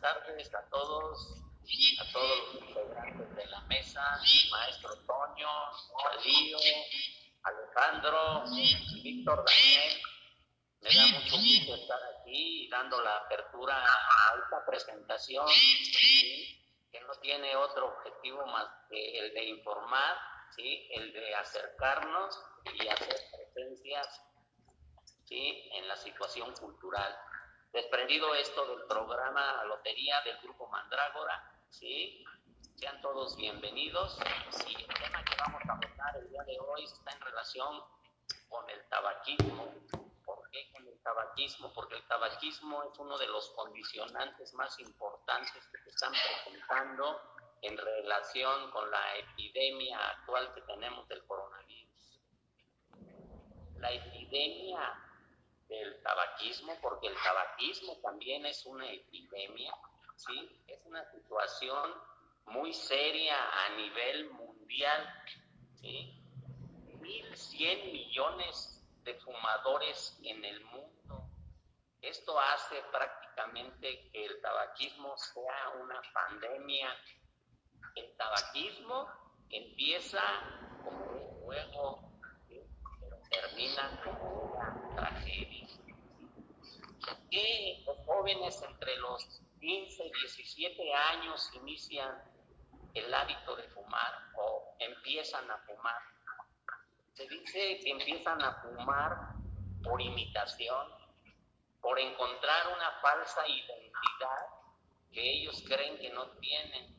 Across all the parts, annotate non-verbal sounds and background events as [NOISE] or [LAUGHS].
buenas tardes a todos, a todos los integrantes de la mesa, maestro Toño, Chalío, Alejandro, Víctor Daniel. Me da mucho gusto estar aquí dando la apertura a esta presentación, que no tiene otro objetivo más que el de informar, el de acercarnos y hacer presencias ¿sí? en la situación cultural. Desprendido esto del programa Lotería del Grupo Mandrágora, ¿sí? Sean todos bienvenidos. Y el tema que vamos a abordar el día de hoy está en relación con el tabaquismo. ¿Por qué con el tabaquismo? Porque el tabaquismo es uno de los condicionantes más importantes que se están presentando en relación con la epidemia actual que tenemos del coronavirus. La epidemia del tabaquismo, porque el tabaquismo también es una epidemia, ¿sí? Es una situación muy seria a nivel mundial, ¿sí? 1.100 millones de fumadores en el mundo. Esto hace prácticamente que el tabaquismo sea una pandemia. El tabaquismo empieza como un juego, pero termina como una tragedia. Que los jóvenes entre los 15 y 17 años inician el hábito de fumar o empiezan a fumar. Se dice que empiezan a fumar por imitación, por encontrar una falsa identidad que ellos creen que no tienen,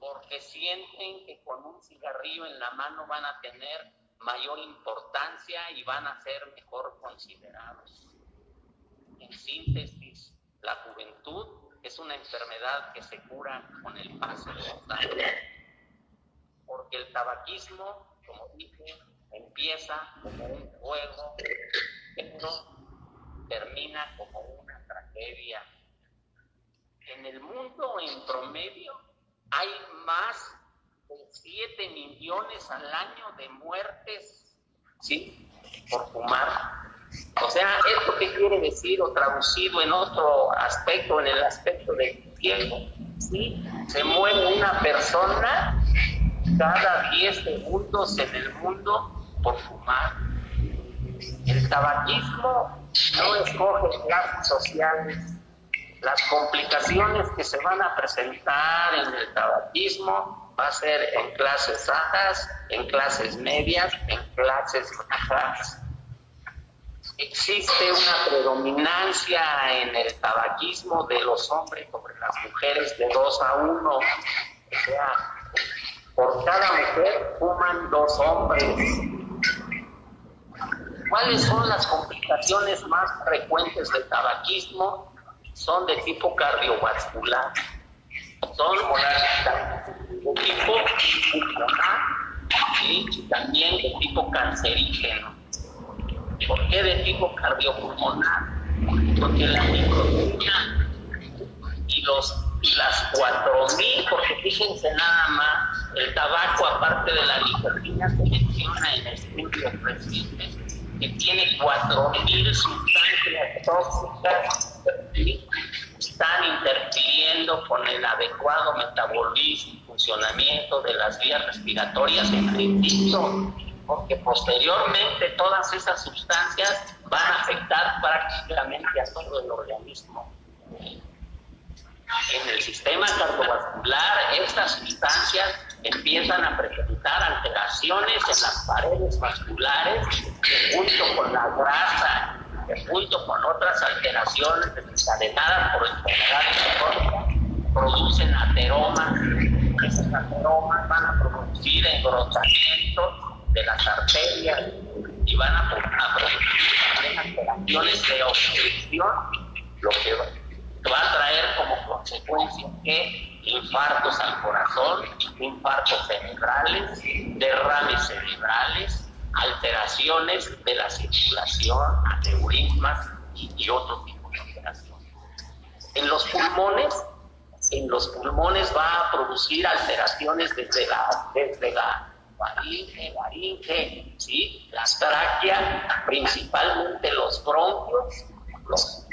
porque sienten que con un cigarrillo en la mano van a tener mayor importancia y van a ser mejor considerados. En síntesis, la juventud es una enfermedad que se cura con el paso de los años. Porque el tabaquismo, como dije, empieza como un juego, termina como una tragedia. En el mundo, en promedio, hay más de 7 millones al año de muertes, ¿sí? Por fumar. O sea, ¿esto qué quiere decir o traducido en otro aspecto, en el aspecto del tiempo? ¿sí? Se muere una persona cada 10 segundos en el mundo por fumar. El tabaquismo no escoge clases sociales. Las complicaciones que se van a presentar en el tabaquismo va a ser en clases bajas, en clases medias, en clases bajas existe una predominancia en el tabaquismo de los hombres sobre las mujeres de dos a uno. O sea, por cada mujer fuman dos hombres. ¿Cuáles son las complicaciones más frecuentes del tabaquismo? Son de tipo cardiovascular. Son de tipo y también de tipo cancerígeno ¿Por qué de tipo cardiopulmonar? Porque la nicotina y, los, y las 4000, porque fíjense nada más, el tabaco, aparte de la nicotina, se menciona en estudios recientes que tiene 4000 sustancias tóxicas que están interfiriendo con el adecuado metabolismo y funcionamiento de las vías respiratorias en el porque posteriormente todas esas sustancias van a afectar prácticamente a todo el organismo. En el sistema cardiovascular, estas sustancias empiezan a presentar alteraciones en las paredes vasculares que junto con la grasa, que junto con otras alteraciones desencadenadas por enfermedades crónicas, producen ateromas. Esos ateromas van a producir engrosamientos de las arterias y van a, producir alteraciones de obstrucción, lo que va a traer como consecuencia que infartos al corazón, infartos cerebrales, derrames cerebrales, alteraciones de la circulación, aneurismas y, y otro tipo de alteraciones. En los pulmones, en los pulmones va a producir alteraciones desde la, desde la faringe, laringe, ¿sí? las tráqueas, principalmente los bronquios, los,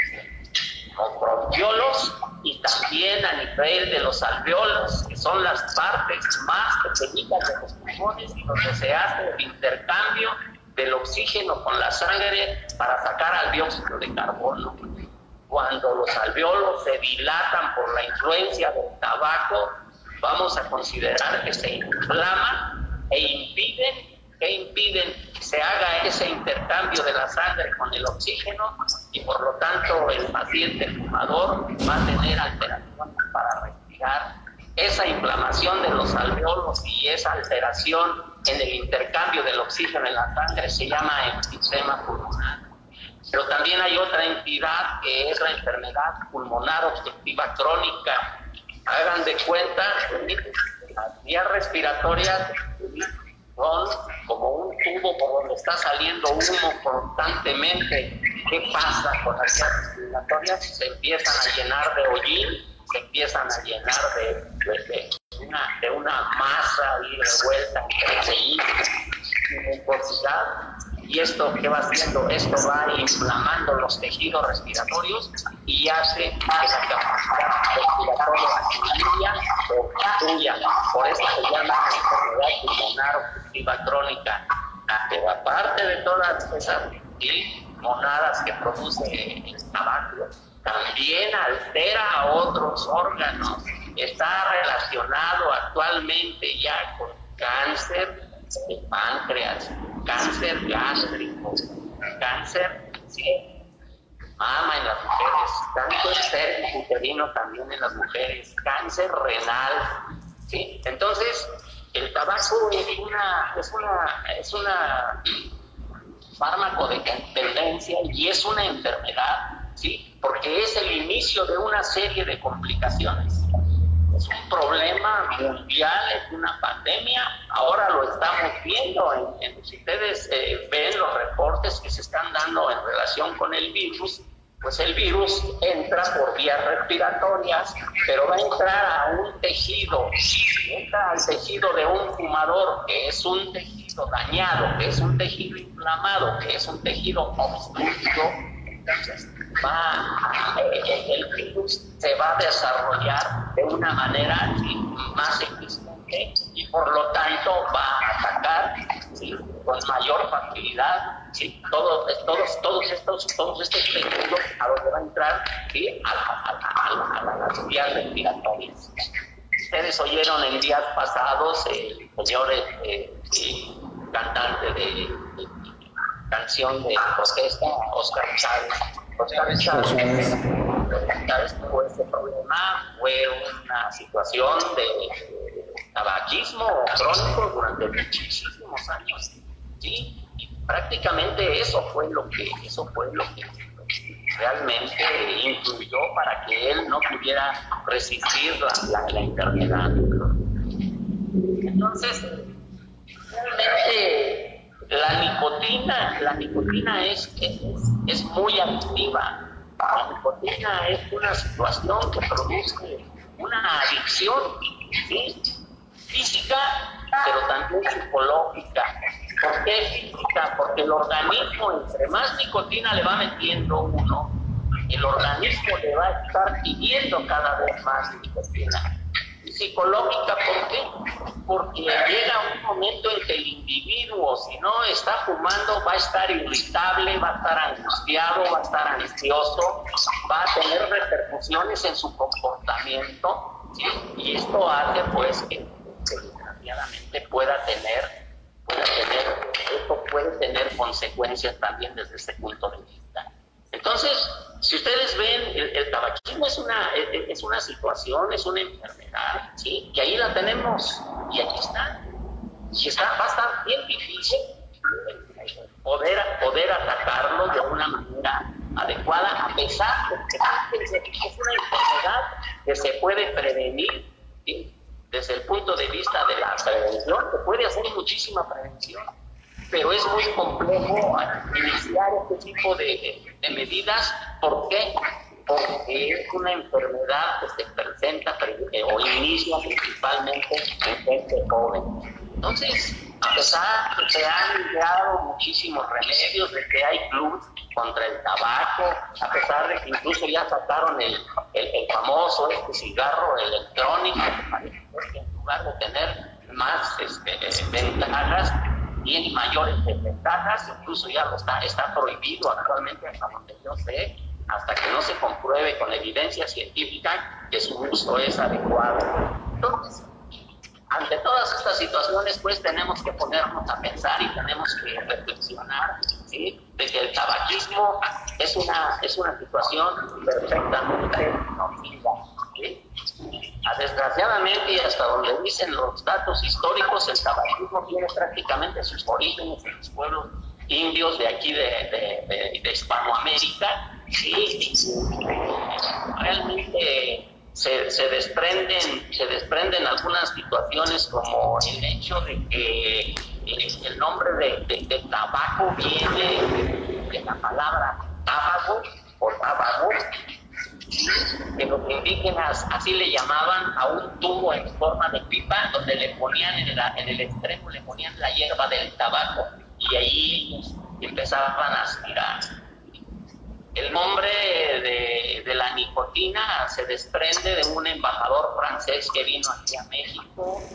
los bronquiolos y también a nivel de los alveolos, que son las partes más pequeñitas de los pulmones y donde se hace el intercambio del oxígeno con la sangre para sacar al dióxido de carbono. Cuando los alveolos se dilatan por la influencia del tabaco, vamos a considerar que se inflaman e impiden que impiden se haga ese intercambio de la sangre con el oxígeno y por lo tanto el paciente fumador va a tener alteraciones para respirar. Esa inflamación de los alveolos y esa alteración en el intercambio del oxígeno en la sangre se llama enfisema pulmonar. Pero también hay otra entidad que es la enfermedad pulmonar obstructiva crónica. Hagan de cuenta, las vías respiratorias son como un tubo por donde está saliendo humo constantemente. ¿Qué pasa con las vías respiratorias? Se empiezan a llenar de hollín, se empiezan a llenar de, una, de una masa ahí revuelta entre y mucosidad ¿Y esto qué va haciendo? Esto va inflamando los tejidos respiratorios y hace que la capacidad respiratoria disminuya o destruya. Por eso se llama enfermedad pulmonar obstructiva crónica. Pero aparte de todas esas monadas que produce el tabaco, también altera a otros órganos. Está relacionado actualmente ya con cáncer de páncreas, cáncer gástrico, cáncer de mama en las mujeres, cáncer uterino también en las mujeres, cáncer renal, ¿sí? Entonces, el tabaco es una, es una, es una fármaco de dependencia y es una enfermedad, ¿sí? Porque es el inicio de una serie de complicaciones es un problema mundial, es una pandemia. Ahora lo estamos viendo. si ustedes eh, ven los reportes que se están dando en relación con el virus, pues el virus entra por vías respiratorias, pero va a entrar a un tejido, entra al tejido de un fumador, que es un tejido dañado, que es un tejido inflamado, que es un tejido obstruido. Entonces, va, eh, el virus se va a desarrollar de una manera más eficiente y por lo tanto va a atacar con mayor facilidad todos, todos, todos estos todos estos tejidos a donde va a entrar a, las vías respiratorias. Ustedes oyeron en días pasados el señor eh, eh, cantante de, canción de protesta, Oscar Chávez Oscar Chávez, tuvo este problema, fue una situación de tabaquismo crónico durante muchísimos años. ¿sí? Y prácticamente eso fue lo que, eso fue lo que realmente influyó para que él no pudiera resistir la, la, enfermedad. Entonces, realmente la nicotina, la nicotina es, muy activa. La nicotina es una situación que produce una adicción física, pero también psicológica. ¿Por qué física? Porque el organismo, entre más nicotina le va metiendo uno, el organismo le va a estar pidiendo cada vez más nicotina psicológica, ¿por qué? Porque llega un momento en que el individuo, si no está fumando, va a estar irritable, va a estar angustiado, va a estar ansioso, va a tener repercusiones en su comportamiento, y esto hace pues que, desgraciadamente pueda tener, pueda tener, esto puede tener consecuencias también desde ese punto de vista. Entonces, si ustedes ven, el, tabaquismo es una, es, una situación, es una enfermedad, ¿sí? Que ahí la tenemos y aquí está. Y está, va a estar bien difícil poder, poder atacarlo de una manera adecuada, a pesar de que es una enfermedad que se puede prevenir, desde el punto de vista de la prevención, se puede hacer muchísima prevención pero es muy complejo iniciar este tipo de, medidas. ¿Por qué? Porque es una enfermedad que se presenta o inicia principalmente en gente joven. Entonces, a pesar de que se han ideado muchísimos remedios, de que hay clubes contra el tabaco, a pesar de que incluso ya sacaron el, el, famoso este cigarro electrónico, que en lugar de tener más este, ventajas, tiene mayores desventajas, incluso ya lo está, está prohibido actualmente hasta donde yo sé, hasta que no se compruebe con evidencia científica que su uso es adecuado. Entonces, ante todas estas situaciones, pues tenemos que ponernos a pensar y tenemos que reflexionar de que el tabaquismo es una, es una situación perfectamente nociva. Desgraciadamente, y hasta donde dicen los datos históricos, el tabaquismo tiene prácticamente sus orígenes en los pueblos indios de aquí de, Hispanoamérica. Sí, realmente se, se, desprenden, se desprenden algunas situaciones como el hecho de que el nombre de, tabaco viene de la palabra tabaco o tabaco, que los indígenas así le llamaban a un tubo en forma de pipa donde le ponían en, en el extremo, le ponían la hierba del tabaco y ahí empezaban a aspirar. El nombre de, la nicotina se desprende de un embajador francés que vino aquí a México,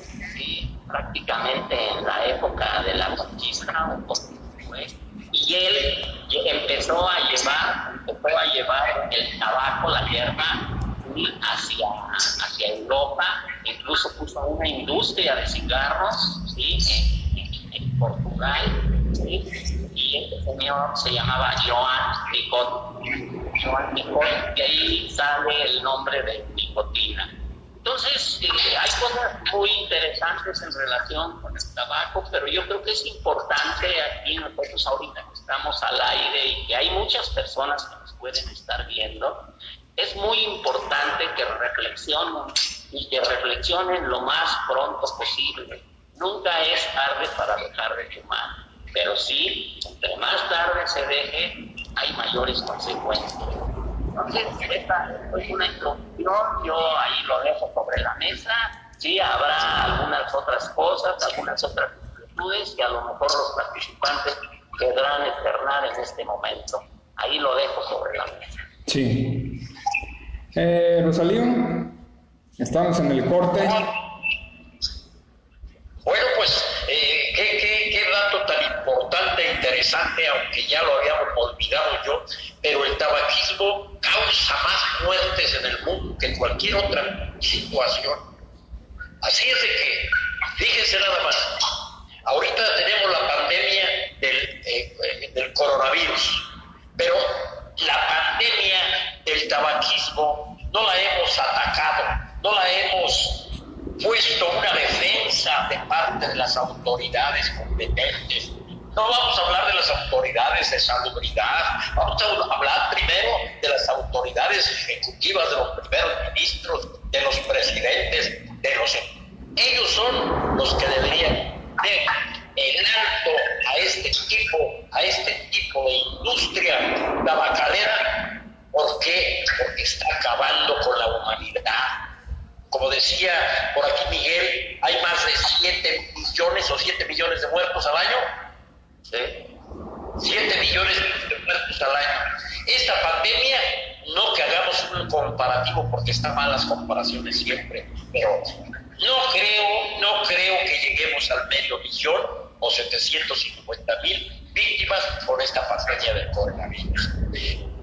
prácticamente en la época de la conquista, y él empezó a llevar, empezó a llevar el tabaco, la hierba, hacia, hacia Europa, incluso puso una industria de cigarros en, Portugal. ¿sí? y este señor se llamaba Joan Nicot. Joan Nicot, de ahí sale el nombre de nicotina. Entonces, eh, hay cosas muy interesantes en relación con el tabaco, pero yo creo que es importante aquí nosotros ahorita que estamos al aire y que hay muchas personas que nos pueden estar viendo, es muy importante que reflexionen y que reflexionen lo más pronto posible. Nunca es tarde para dejar de fumar pero sí, entre más tarde se deje, hay mayores consecuencias. Entonces, esta es una introducción, yo ahí lo dejo sobre la mesa, sí habrá algunas otras cosas, algunas otras inquietudes que a lo mejor los participantes querrán externar en este momento. Ahí lo dejo sobre la mesa. Sí. Eh, Rosalío, estamos en el corte. Bueno, pues, eh, ¿qué, qué, qué dato tan importante, interesante, aunque ya lo habíamos olvidado yo, pero el tabaquismo causa más muertes en el mundo que cualquier otra situación. Así es de que, fíjense nada más, ahorita tenemos la pandemia del, eh, del coronavirus, pero la pandemia del tabaquismo no la hemos atacado, no la hemos puesto una defensa de parte de las autoridades competentes no vamos a hablar de las autoridades de salubridad, vamos a hablar primero de las autoridades ejecutivas, de los primeros ministros, de los presidentes, de los... Ellos son los que deberían dar el alto a este tipo, a este tipo de industria tabacalera. ¿Por qué? Porque está acabando con la humanidad. Como decía por aquí Miguel, hay más de 7 millones o 7 millones de muertos al año 7 millones de muertos al año. Esta pandemia, no que hagamos un comparativo porque están malas comparaciones siempre, pero no creo, no creo que lleguemos al medio millón o 750 mil víctimas por esta pandemia del coronavirus.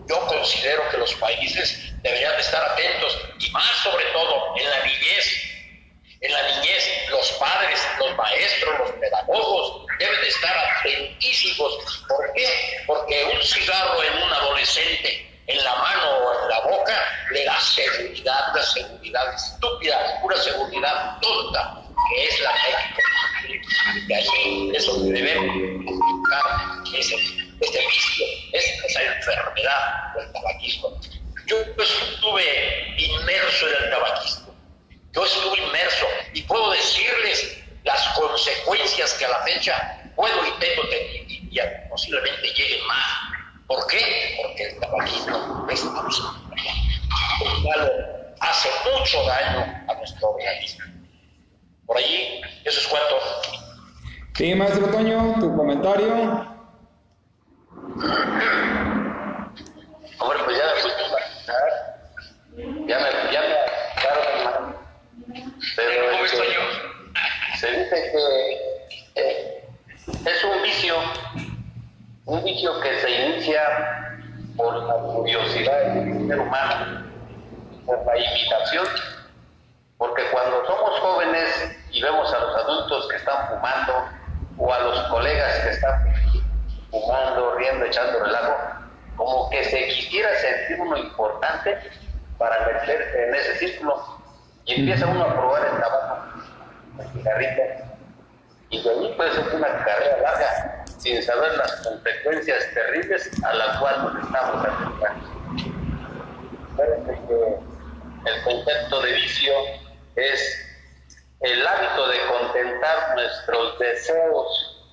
Yo considero que los países deberían estar atentos y más sobre todo en la niñez en un adolescente en la mano o en la boca le da seguridad, una seguridad estúpida, una seguridad tonta, que es la que De ahí es donde debemos ese, este vicio, esa enfermedad del tabaquismo. Yo estuve inmerso en el tabaquismo yo estuve inmerso y puedo decirles las consecuencias que a la fecha puedo y tengo y, y posiblemente lleguen más. ¿Por qué? Porque el tabaquismo es hace mucho daño a nuestro organismo. Por allí, eso es cuanto. Sí, maestro Toño, tu comentario. Hombre, pues ya me puse a Ya me, ya me hermano. Pero ¿Cómo estoy yo? Se dice que eh, es un vicio, un vicio que se inicia por la curiosidad del ser humano, por la imitación, porque cuando somos jóvenes y vemos a los adultos que están fumando, o a los colegas que están fumando, riendo, echando relajo, como que se quisiera sentir uno importante para meterse en ese círculo y empieza uno a probar el tabaco, el cigarrito, y puede ser una carrera larga sin saber las consecuencias terribles a las cuales nos estamos acercando. que el concepto de vicio es el hábito de contentar nuestros deseos,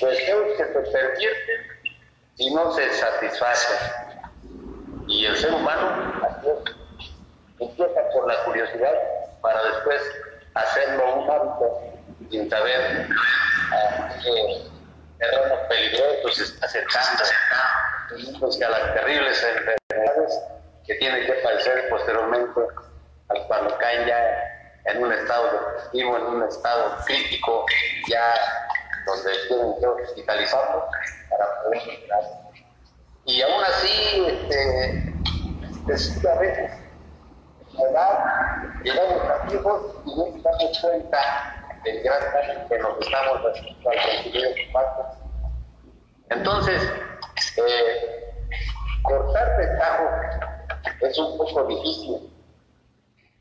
deseos que se pervierten y no se satisfacen. Y el ser humano empieza por la curiosidad para después hacerlo un hábito sin saber a qué terrenos peligrosos se está acercando, que a las terribles enfermedades que tienen que padecer posteriormente al cuando caen ya en un estado depresivo, en un estado crítico, ya donde tienen que hospitalizarlo para poder mejorar. Y aún así, este, pues, a veces, la edad, llegamos a viejos y no nos damos cuenta gran daño que nos estamos haciendo al recibir el Entonces, eh, cortar de tajo es un poco difícil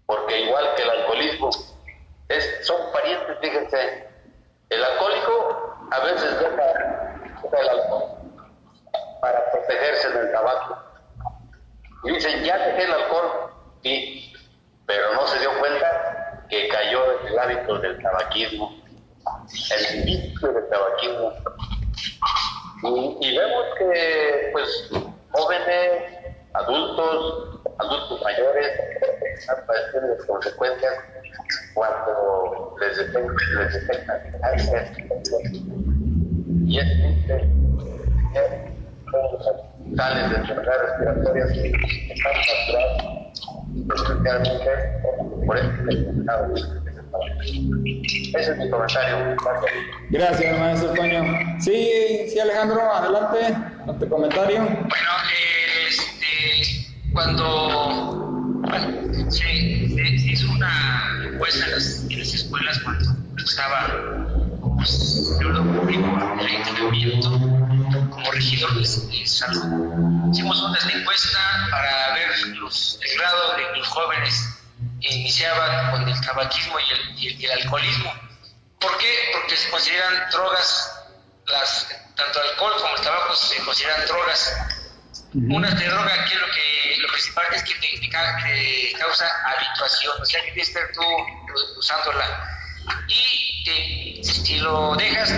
porque igual que el alcoholismo, es, son parientes, fíjense, el alcohólico a veces deja, el alcohol para protegerse del tabaco. Y dicen, ya dejé el alcohol, sí, pero no se dio cuenta que cayó en el hábito del tabaquismo, el vicio del tabaquismo. Y, vemos que, pues, jóvenes, adultos, adultos mayores están padeciendo las consecuencias cuando les detectan, les detectan cáncer y es triste tales de enfermedades respiratorias que están saturadas especialmente por este ese es mi comentario. Gracias. maestro Toño. Sí, sí, Alejandro, adelante con tu comentario. Bueno, este, cuando bueno, se, hizo una encuesta en las, en las escuelas cuando estaba público en el como regidor de, salud. Hicimos una encuesta para ver los, el grado de los jóvenes que iniciaban con el tabaquismo y el, y el, alcoholismo. ¿Por qué? Porque se consideran drogas, las, tanto el alcohol como el tabaco se consideran drogas una de droga que lo que lo principal es que te, causa habituación, o sea que tienes que estar tú usándola. Y si lo dejas,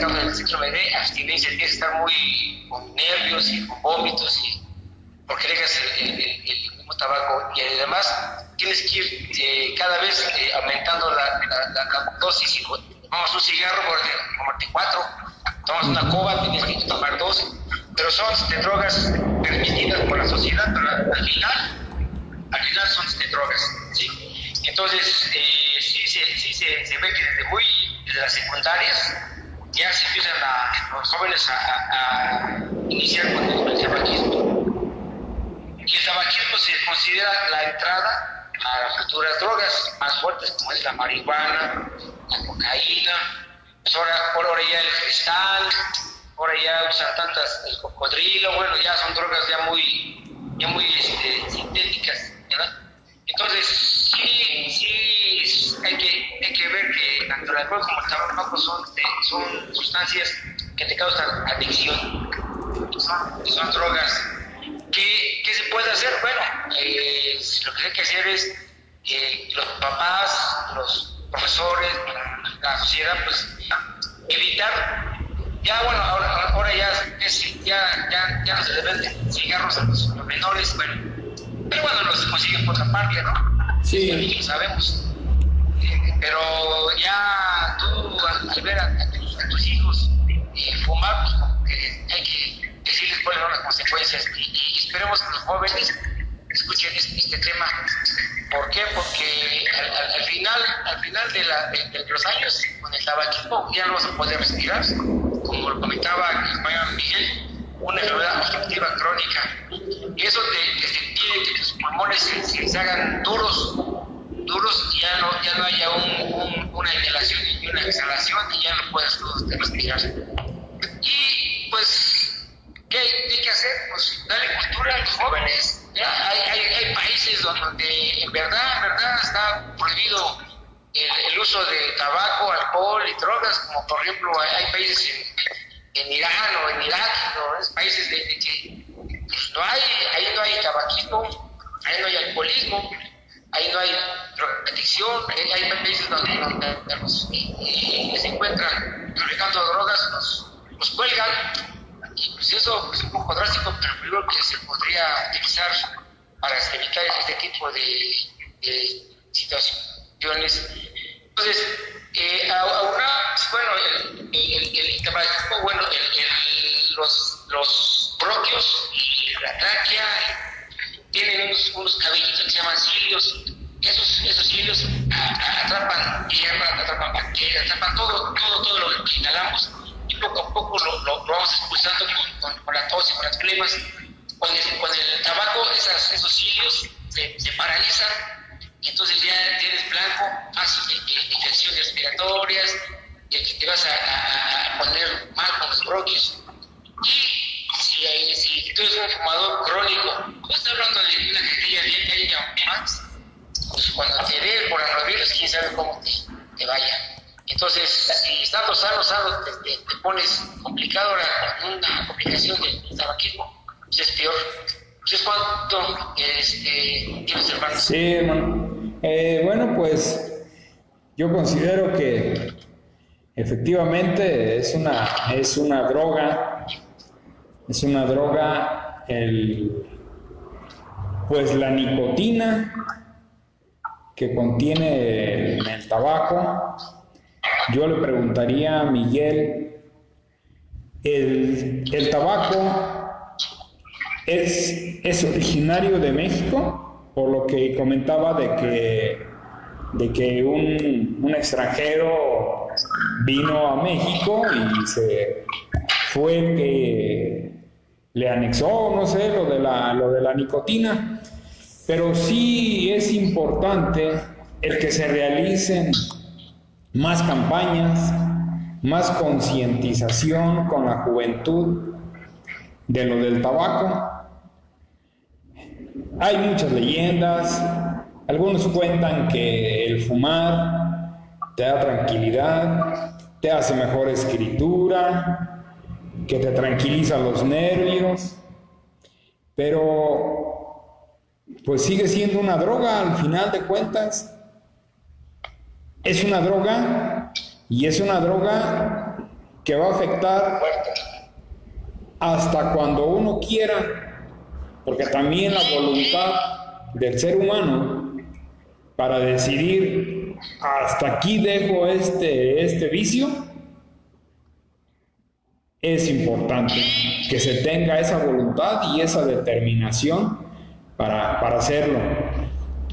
causa el síndrome de abstinencia, tienes que estar muy con nervios y con vómitos, y, porque dejas el, mismo tabaco y además tienes que ir eh, cada vez eh, aumentando la, la, dosis. Vamos un cigarro, por cuatro, tomas una coba, tienes que tomar dos pero son este, drogas permitidas por la sociedad, pero al final, al final son este, drogas. Entonces, eh, sí, sí, se, ve que desde muy, desde las secundarias, ya se empiezan a, los jóvenes a, iniciar con el, tabaquismo. Y el tabaquismo se considera la entrada a las futuras drogas más fuertes, como es la marihuana, la cocaína, pues ahora, ahora ya el cristal, ahora ya usan tantas, el cocodrilo, bueno, ya son drogas ya muy, ya muy este, sintéticas, ¿verdad? Entonces, sí, sí, hay que, hay que ver que tanto el alcohol como el tabaco son, son sustancias que te causan adicción, son, son drogas. ¿Qué, ¿Qué, se puede hacer? Bueno, eh, lo que hay que hacer es que los papás, los profesores, la sociedad, pues evitar ya bueno, ahora, ahora ya, ya, ya, ya, no se le venden cigarros a los, menores, bueno, pero bueno, los consiguen por la parte, ¿no? Sí. lo sabemos. pero ya tú al, ver a, tus, hijos fumar, pues como que hay que decirles cuáles son las consecuencias y, esperemos que los jóvenes escuchen este, este tema. ¿Por qué? Porque al, final, al final de, la, de, los años, con el tabaquismo ya no se puede respirar. Como lo comentaba el compañero Miguel, una enfermedad obstructiva crónica. Y eso te, te impide que tus pulmones se, se, hagan duros, duros y ya no, ya no haya un, una inhalación y una exhalación y ya no puedas respirar. Y pues, ¿qué hay que hacer? Pues darle cultura a los jóvenes. Ya hay, hay, hay países donde en verdad, en verdad está prohibido el, el, uso de tabaco, alcohol y drogas, como por ejemplo hay, hay países en en Irán o en Irak, ¿no? países de, que pues, no hay, ahí no hay tabaquismo, ahí no hay alcoholismo, ahí no hay drogadicción, hay, países donde, los, y, se encuentran traficando drogas, los, los, cuelgan, y pues eso es un poco drástico, pero creo que se podría utilizar para evitar este tipo de, de situaciones. Entonces, eh, ahora, bueno, el, el, el, bueno, los, los bronquios y la tráquea tienen unos, unos cabellitos que se llaman cilios. Esos, esos cilios atrapan tierra, atrapan bacterias, atrapan todo, todo, todo lo que inhalamos y poco a poco lo, lo, vamos expulsando con, con, la tos y con las flemas. Con el, con el tabaco, esas, esos cilios se, se paralizan entonces ya tienes blanco, haces infecciones respiratorias, y te vas a, poner mal con los bronquios. Y si, si tú eres un fumador crónico, no estás hablando de una de ella o más, pues cuando te dé por coronavirus, quién sabe cómo te, te vaya. Entonces, si estando sano, sano, te, te, pones complicado con una complicación del tabaquismo, pues es peor. Entonces, ¿cuánto este, tienes hermanos? Sí, hermano. Eh, bueno, pues yo considero que efectivamente es una, es una droga, es una droga, el, pues la nicotina que contiene el, tabaco. Yo le preguntaría a Miguel, ¿el, el tabaco es, es originario de México? por lo que comentaba de que, de que un, extranjero vino a México y se fue el que le anexó, no sé, lo de la, lo de la nicotina. Pero sí es importante el que se realicen más campañas, más concientización con la juventud de lo del tabaco hay muchas leyendas, algunos cuentan que el fumar te da tranquilidad, te hace mejor escritura, que te tranquiliza los nervios, pero pues sigue siendo una droga al final de cuentas. Es una droga y es una droga que va a afectar hasta cuando uno quiera porque también la voluntad del ser humano para decidir hasta aquí dejo este, este vicio, es importante que se tenga esa voluntad y esa determinación para, hacerlo.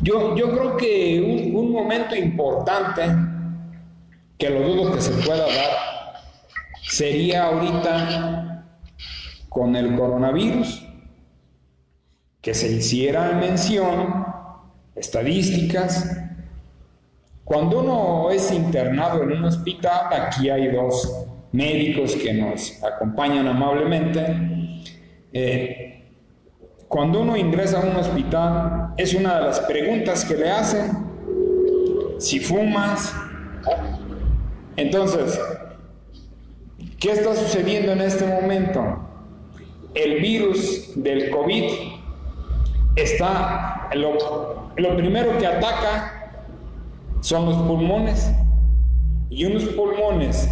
Yo, yo creo que un, un momento importante, que lo dudo que se pueda dar, sería ahorita con el coronavirus que se hiciera mención, estadísticas. Cuando uno es internado en un hospital, aquí hay dos médicos que nos acompañan amablemente. Eh, cuando uno ingresa a un hospital, es una de las preguntas que le hacen, si fumas. Entonces, ¿qué está sucediendo en este momento? El virus del COVID está, lo, lo primero que ataca son los pulmones y unos pulmones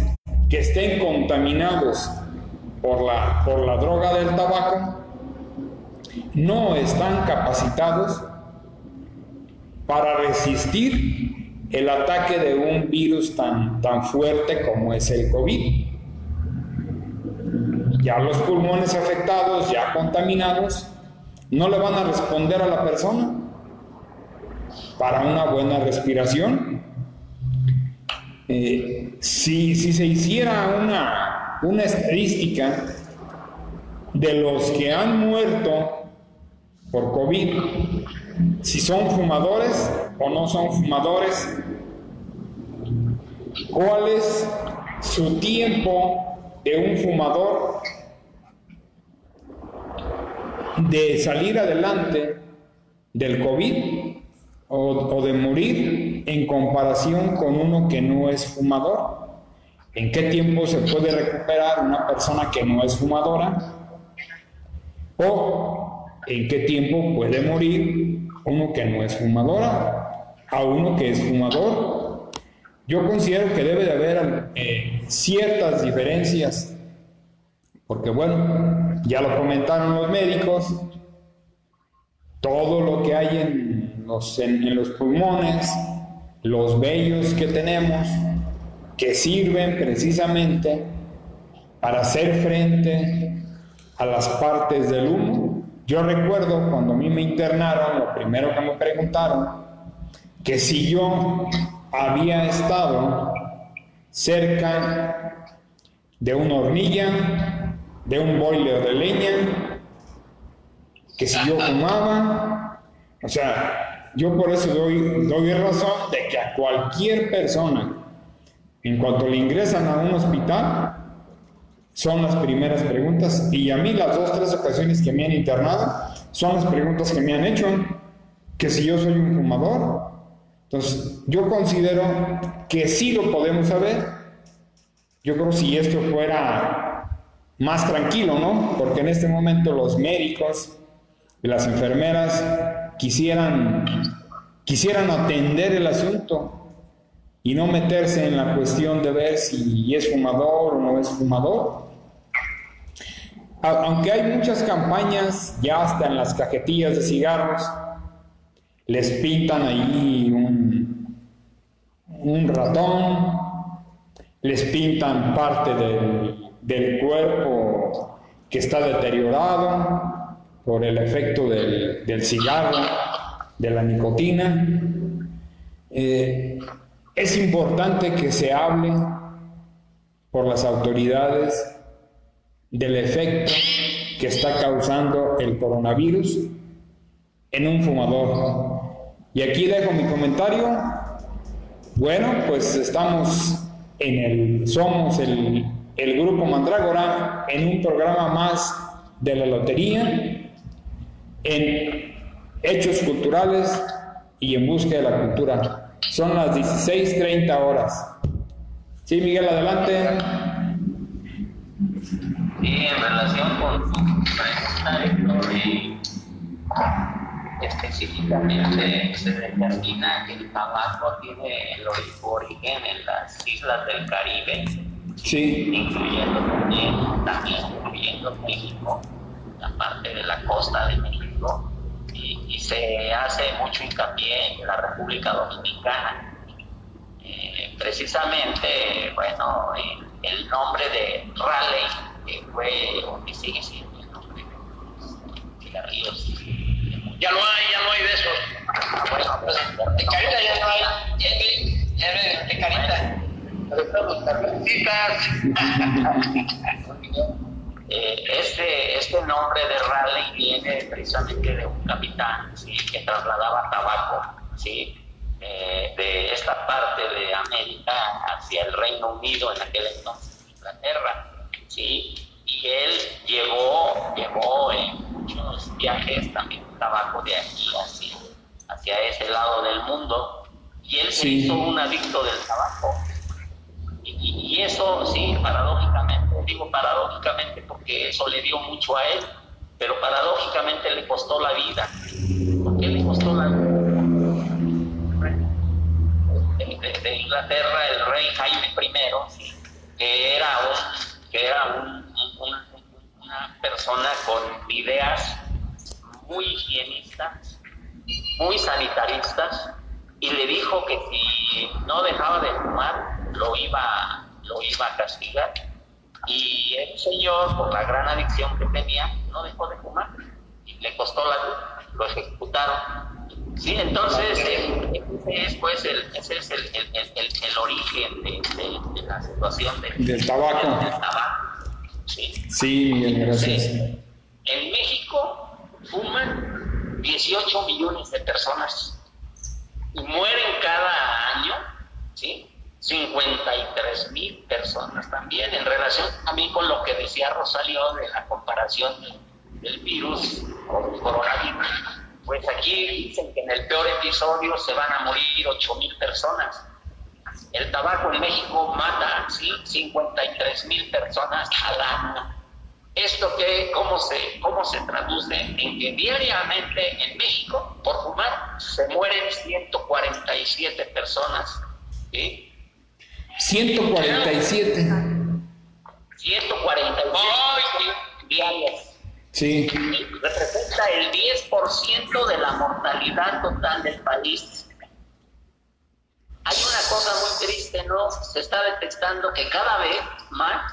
que estén contaminados por la, por la droga del tabaco no están capacitados para resistir el ataque de un virus tan, tan fuerte como es el COVID. Ya los pulmones afectados, ya contaminados, no le van a responder a la persona para una buena respiración. Eh, si, si, se hiciera una, una estadística de los que han muerto por COVID, si son fumadores o no son fumadores, cuál es su tiempo de un fumador de salir adelante del COVID o, de morir en comparación con uno que no es fumador. ¿En qué tiempo se puede recuperar una persona que no es fumadora? ¿O en qué tiempo puede morir uno que no es fumadora a uno que es fumador? Yo considero que debe de haber eh, ciertas diferencias, porque bueno, ya lo comentaron los médicos, todo lo que hay en los, en, los pulmones, los vellos que tenemos, que sirven precisamente para hacer frente a las partes del humo. Yo recuerdo cuando a mí me internaron, lo primero que me preguntaron, que si yo había estado cerca de una hornilla, de un boiler de leña, que si yo fumaba, o sea, yo por eso doy, doy razón de que a cualquier persona, en cuanto le ingresan a un hospital, son las primeras preguntas. Y a mí las dos, tres ocasiones que me han internado, son las preguntas que me han hecho, que si yo soy un fumador. Entonces, yo considero que sí lo podemos saber. Yo creo si esto fuera más tranquilo, ¿no? Porque en este momento los médicos, y las enfermeras quisieran, quisieran atender el asunto y no meterse en la cuestión de ver si es fumador o no es fumador. Aunque hay muchas campañas, ya hasta en las cajetillas de cigarros, les pintan ahí un, un ratón, les pintan parte del, del cuerpo que está deteriorado, por el efecto del, cigarro, de la nicotina. Eh, es importante que se hable por las autoridades del efecto que está causando el coronavirus en un fumador. Y aquí dejo mi comentario. Bueno, pues estamos en el, somos el, el grupo Mandrágora en un programa más de la lotería en hechos culturales y en busca de la cultura. Son las 16.30 horas. Sí, Miguel, adelante. Sí, en relación con su pregunta, específicamente se determina que el tabaco tiene el origen en las islas del Caribe, sí. incluyendo también, también incluyendo México, la parte de la costa de México y, se hace mucho hincapié en la República Dominicana. Eh, precisamente, bueno, el nombre de Raleigh, que fue, o que sigue siendo el nombre de cigarrillos. Ya no hay, ya no hay de esos. Ah, bueno, pues, de carita ya no hay, ya de, de carita. [LAUGHS] Eh, este, este nombre de Raleigh viene precisamente de un capitán que trasladaba tabaco ¿sí? Eh, de esta parte de América hacia el Reino Unido, en aquel entonces Inglaterra. ¿sí? Y él llevó, llevó en muchos viajes también tabaco de aquí hacia, hacia ese lado del mundo. Y él se hizo un adicto del tabaco. Eso, sí, paradójicamente digo paradójicamente porque eso le dio mucho a él, pero paradójicamente le costó la vida. ¿Por qué le costó la vida? De, Inglaterra, el rey Jaime I, que era, un, que era una persona con ideas muy higienistas, muy sanitaristas, y le dijo que si no dejaba de fumar, lo iba, lo iba a castigar. Y el señor, por la gran adicción que tenía, no dejó de fumar. Y le costó la vida, lo ejecutaron. Sí, entonces ese es, pues, el, ese es el, el, el, el origen de, de, la situación de, del tabaco. Del, tabaco. Sí, sí Miguel, gracias. En México fuman 18 millones de personas y mueren cada año, ¿sí? 53 mil personas también, en relación también con lo que decía Rosario de la comparación del virus o del coronavirus. Pues aquí dicen que en el peor episodio se van a morir 8 mil personas. El tabaco en México mata, ¿sí? 53 mil personas al año. ¿Esto qué, cómo, se, ¿Cómo se traduce? En que diariamente en México, por fumar, se mueren 147 personas. ¿sí? 147. 147 diarias. Sí. Representa el 10% de la mortalidad total del país. Hay una cosa muy triste, ¿no? Se está detectando que cada vez más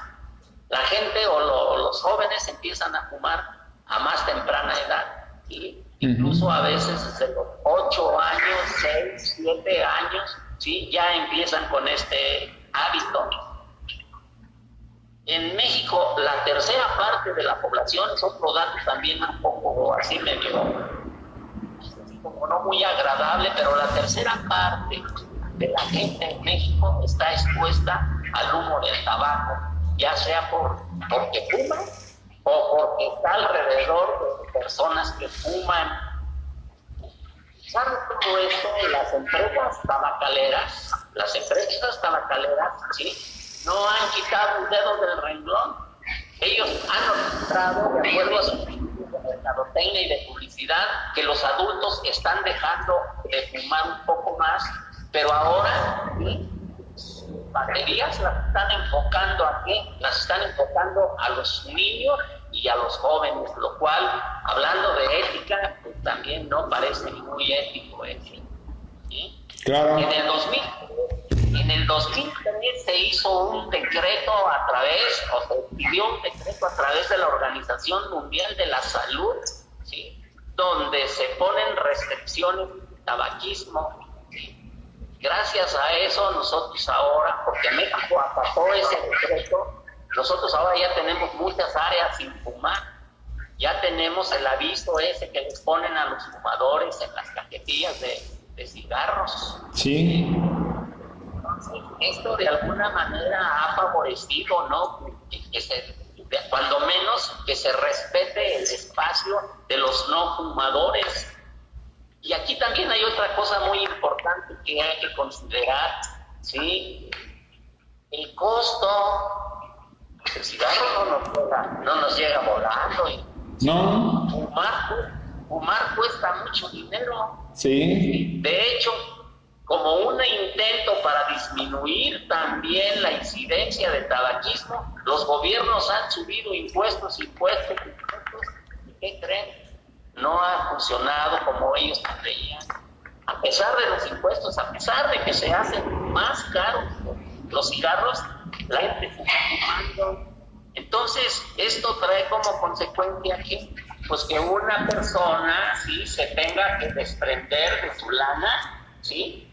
la gente o lo, los jóvenes empiezan a fumar a más temprana edad. Y incluso a veces desde los 8 años, 6, 7 años, ¿sí? ya empiezan con este hábito. En México, la tercera parte de la población, es otro dato también un poco así medio, como no muy agradable, pero la tercera parte de la gente en México está expuesta al humo del tabaco, ya sea por, porque fuman o porque está alrededor de personas que fuman. ¿Saben todo esto? Las empresas tabacaleras, las empresas tabacaleras, ¿sí? No han quitado un dedo del renglón. Ellos han mostrado, de acuerdo a sus mercadotecnia y de publicidad, que los adultos están dejando de fumar un poco más, pero ahora ¿sí? baterías las están enfocando a qué? Las están enfocando a los niños y a los jóvenes, lo cual, hablando de ética, pues también no parece muy ético eso. ¿sí? Claro. En el 2000, en el 2003 se hizo un decreto a través, o se pidió un decreto a través de la Organización Mundial de la Salud, ¿sí? donde se ponen restricciones de tabaquismo. Gracias a eso nosotros ahora, porque México apagó ese decreto, nosotros ahora ya tenemos muchas áreas sin fumar. Ya tenemos el aviso ese que les ponen a los fumadores en las cajetillas de, de cigarros. Sí. Entonces, esto de alguna manera ha favorecido, ¿no? Que, se, cuando menos que se respete el espacio de los no fumadores. Y aquí también hay otra cosa muy importante que hay que considerar, ¿sí? El costo, el cigarro no nos llega, no nos llega volando. Y, no. Fumar, fumar cuesta mucho dinero. Sí. De hecho, como un intento para disminuir también la incidencia de tabaquismo, los gobiernos han subido impuestos, impuestos, impuestos. ¿Y qué creen? No ha funcionado como ellos creían. A pesar de los impuestos, a pesar de que se hacen más caros los cigarros, la gente fumando. Entonces, esto trae como consecuencia que, pues que una persona, ¿sí? Se tenga que desprender de su lana, ¿sí?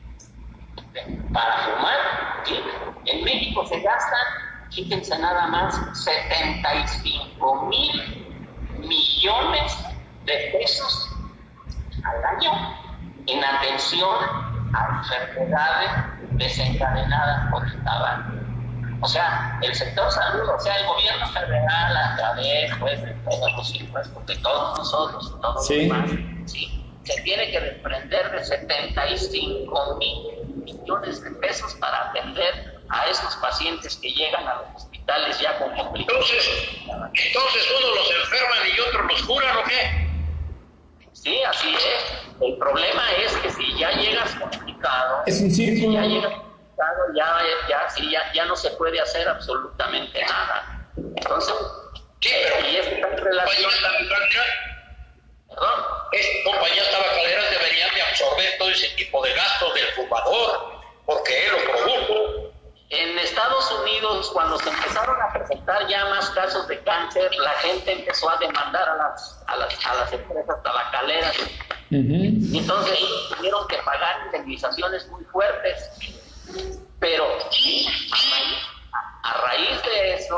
para fumar. En México se gastan, fíjense nada más, 75 mil millones de pesos al año en atención a enfermedades desencadenadas por el tabaco. O sea, el sector salud, o sea, el gobierno federal a través pues, de todos los impuestos de todos nosotros, todos Sí. los demás, ¿sí? se tiene que desprender de 75 mil millones de pesos para atender a esos pacientes que llegan a los hospitales ya con complicaciones. Entonces, entonces unos los enferman y otros los curan, ¿o qué? Sí, así es. El problema es que si ya llegas complicado, Es un si círculo. ya llegas ya, ya, sí, ya, ya no se puede hacer absolutamente nada. Entonces, Sí, eh, pero y esto está en relación compañías también, tabacaleras, perdón, compañías tabacaleras deberían de absorber todo ese tipo de gastos del fumador, porque él lo produjo. En Estados Unidos, cuando se empezaron a presentar ya más casos de cáncer, la gente empezó a demandar a las, a las, a las empresas tabacaleras. Entonces ellos tuvieron que pagar indemnizaciones muy fuertes. Pero a raíz, de eso,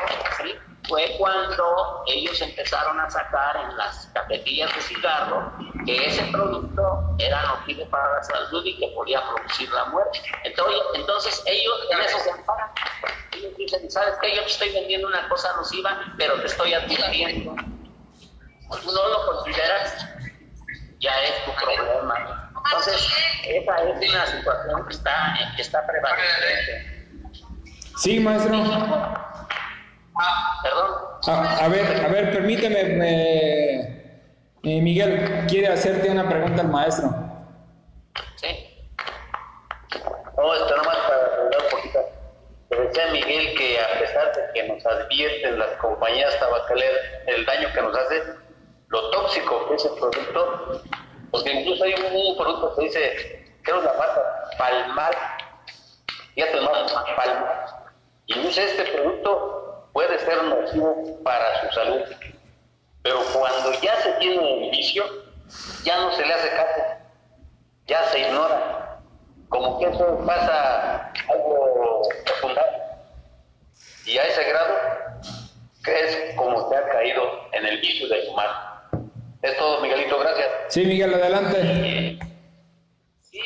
fue cuando ellos empezaron a sacar en las cajetillas de cigarro que ese producto era nocivo para la salud y que podía producir la muerte. Entonces, ellos en eso se amparan. Ellos dicen, ¿sabes qué? Yo te estoy vendiendo una cosa nociva, pero te estoy advirtiendo. Pues no lo consideras, ya es tu problema. Entonces, esa es una situación que está, que está prevalente. Sí, maestro. Ah, perdón. A, ver, a ver, permíteme, Miguel, quiere hacerte una pregunta al maestro. Sí. No, esto nomás para hablar un poquito. decía Miguel que a pesar de que nos advierten las compañías tabacaleras el daño que nos hace, lo tóxico que es el producto, porque incluso hay un, producto que dice, creo la marca Palmar, fíjate más, Palmar, y dice este producto puede ser nocivo para su salud. Pero cuando ya se tiene el vicio, ya no se le hace caso, ya se ignora. Como que eso pasa algo secundario. Y a ese grado, que es como se ha caído en el vicio de fumar. Es todo, Miguelito, gracias. Sí, Miguel, adelante. Sí,